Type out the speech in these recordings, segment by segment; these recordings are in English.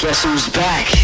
Guess who's back?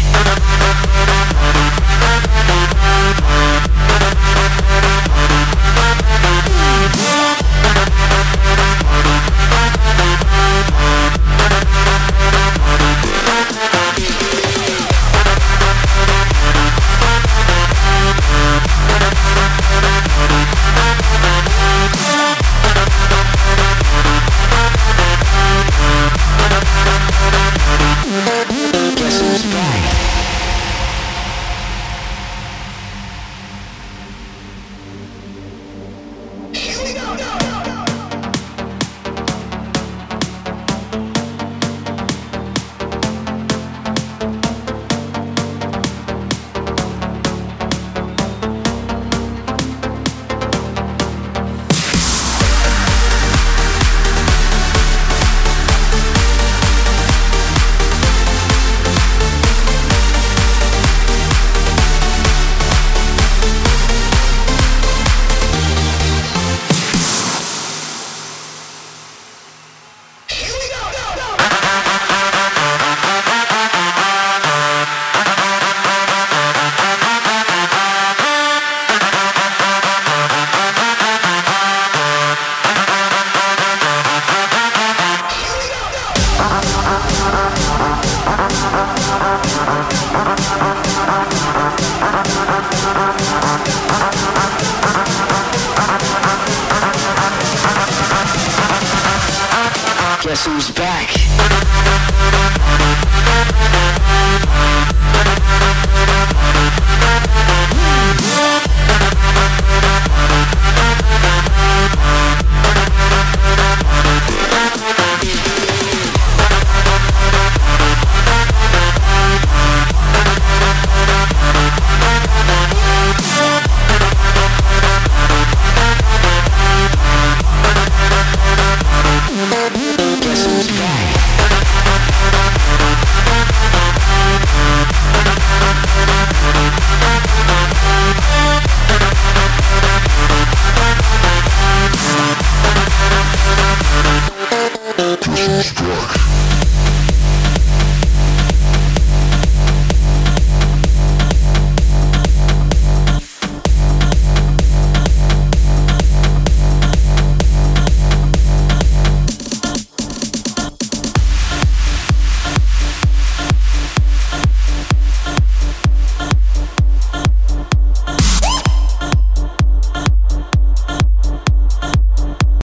Who's back?